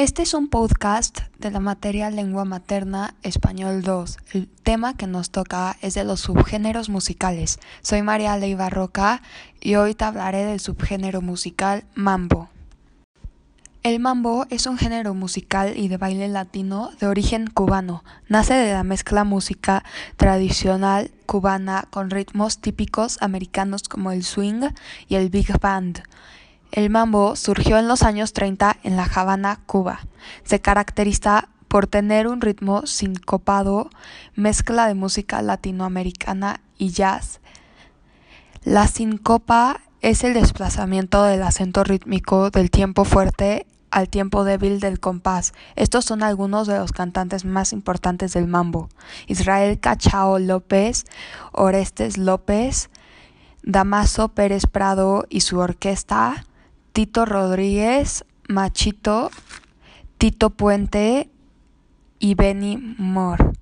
Este es un podcast de la materia Lengua Materna Español 2. El tema que nos toca es de los subgéneros musicales. Soy María Leiva Roca y hoy te hablaré del subgénero musical mambo. El mambo es un género musical y de baile latino de origen cubano. Nace de la mezcla música tradicional cubana con ritmos típicos americanos como el swing y el big band. El mambo surgió en los años 30 en La Habana, Cuba. Se caracteriza por tener un ritmo sincopado, mezcla de música latinoamericana y jazz. La sincopa es el desplazamiento del acento rítmico del tiempo fuerte al tiempo débil del compás. Estos son algunos de los cantantes más importantes del mambo. Israel Cachao López, Orestes López, Damaso Pérez Prado y su orquesta, Tito Rodríguez, Machito, Tito Puente y Benny Moore.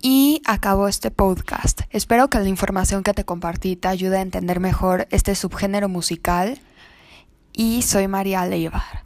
Y acabó este podcast. Espero que la información que te compartí te ayude a entender mejor este subgénero musical y soy María Leivar.